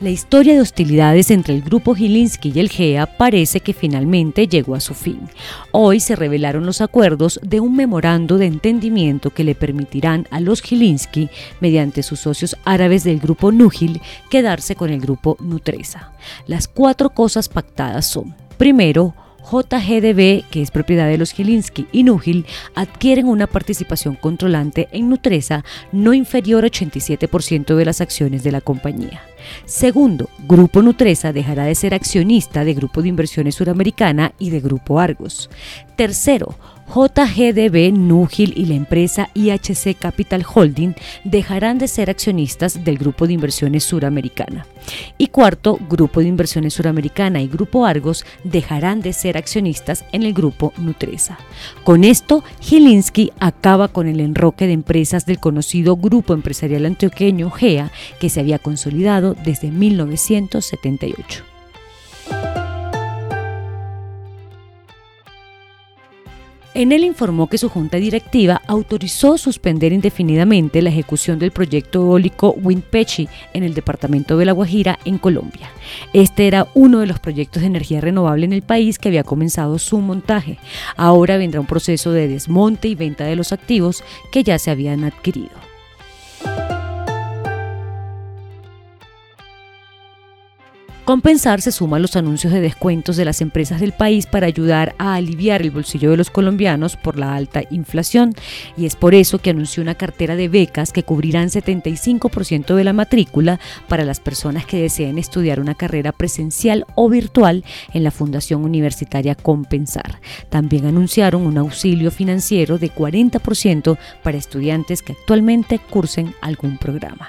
La historia de hostilidades entre el grupo Gilinski y el GEA parece que finalmente llegó a su fin. Hoy se revelaron los acuerdos de un memorando de entendimiento que le permitirán a los Gilinski, mediante sus socios árabes del grupo Núgil, quedarse con el grupo Nutresa. Las cuatro cosas pactadas son, primero, JGDB, que es propiedad de los Gilinski y Núgil, adquieren una participación controlante en Nutresa no inferior a 87% de las acciones de la compañía. Segundo, Grupo Nutresa dejará de ser accionista de Grupo de Inversiones Suramericana y de Grupo Argos. Tercero, JGDB, Núgil y la empresa IHC Capital Holding dejarán de ser accionistas del Grupo de Inversiones Suramericana. Y cuarto, Grupo de Inversiones Suramericana y Grupo Argos dejarán de ser accionistas en el Grupo Nutresa. Con esto, Gilinski acaba con el enroque de empresas del conocido Grupo Empresarial Antioqueño GEA que se había consolidado desde 1978. En él informó que su junta directiva autorizó suspender indefinidamente la ejecución del proyecto eólico Windpechi en el departamento de La Guajira, en Colombia. Este era uno de los proyectos de energía renovable en el país que había comenzado su montaje. Ahora vendrá un proceso de desmonte y venta de los activos que ya se habían adquirido. Compensar se suma a los anuncios de descuentos de las empresas del país para ayudar a aliviar el bolsillo de los colombianos por la alta inflación y es por eso que anunció una cartera de becas que cubrirán 75% de la matrícula para las personas que deseen estudiar una carrera presencial o virtual en la Fundación Universitaria Compensar. También anunciaron un auxilio financiero de 40% para estudiantes que actualmente cursen algún programa.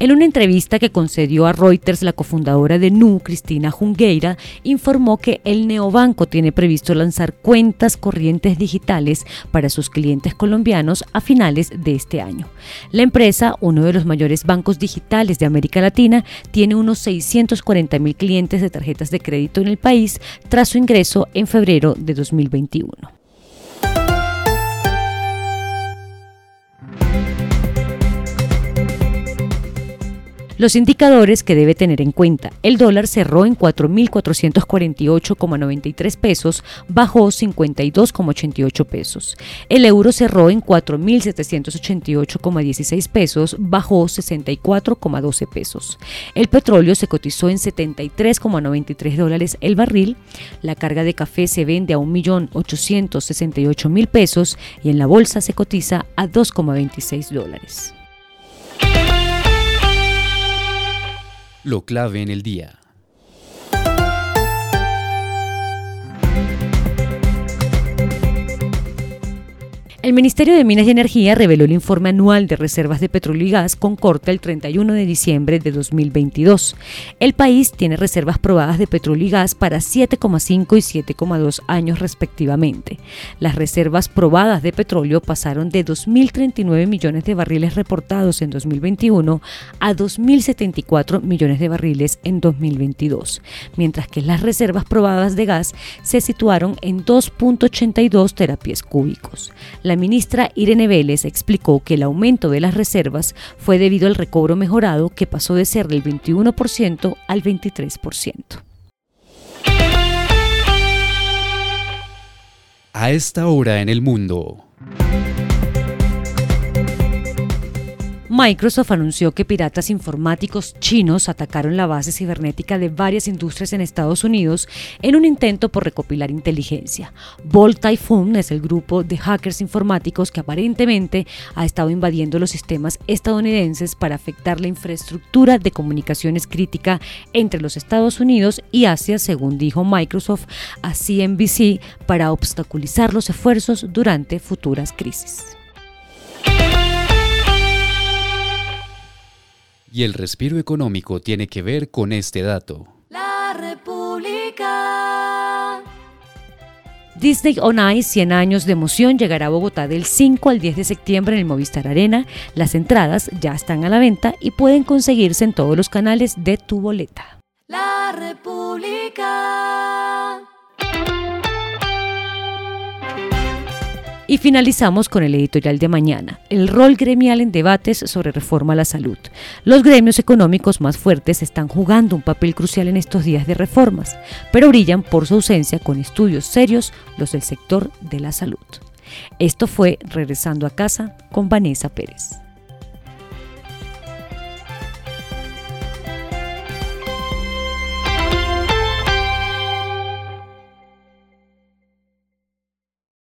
En una entrevista que concedió a Reuters, la cofundadora de Nu, Cristina Jungueira, informó que el neobanco tiene previsto lanzar cuentas corrientes digitales para sus clientes colombianos a finales de este año. La empresa, uno de los mayores bancos digitales de América Latina, tiene unos 640 mil clientes de tarjetas de crédito en el país tras su ingreso en febrero de 2021. Los indicadores que debe tener en cuenta. El dólar cerró en 4.448,93 pesos, bajó 52,88 pesos. El euro cerró en 4.788,16 pesos, bajó 64,12 pesos. El petróleo se cotizó en 73,93 dólares el barril. La carga de café se vende a 1.868.000 pesos y en la bolsa se cotiza a 2,26 dólares. Lo clave en el día. El Ministerio de Minas y Energía reveló el informe anual de reservas de petróleo y gas con corte el 31 de diciembre de 2022. El país tiene reservas probadas de petróleo y gas para 7,5 y 7,2 años respectivamente. Las reservas probadas de petróleo pasaron de 2.039 millones de barriles reportados en 2021 a 2.074 millones de barriles en 2022, mientras que las reservas probadas de gas se situaron en 2.82 terapias cúbicos. La ministra Irene Vélez explicó que el aumento de las reservas fue debido al recobro mejorado que pasó de ser del 21% al 23%. A esta hora en el mundo. Microsoft anunció que piratas informáticos chinos atacaron la base cibernética de varias industrias en Estados Unidos en un intento por recopilar inteligencia. Bolt Typhoon es el grupo de hackers informáticos que aparentemente ha estado invadiendo los sistemas estadounidenses para afectar la infraestructura de comunicaciones crítica entre los Estados Unidos y Asia, según dijo Microsoft a CNBC, para obstaculizar los esfuerzos durante futuras crisis. Y el respiro económico tiene que ver con este dato. La República. Disney On Ice 100 años de emoción llegará a Bogotá del 5 al 10 de septiembre en el Movistar Arena. Las entradas ya están a la venta y pueden conseguirse en todos los canales de tu boleta. La República. Y finalizamos con el editorial de mañana, el rol gremial en debates sobre reforma a la salud. Los gremios económicos más fuertes están jugando un papel crucial en estos días de reformas, pero brillan por su ausencia con estudios serios los del sector de la salud. Esto fue Regresando a casa con Vanessa Pérez.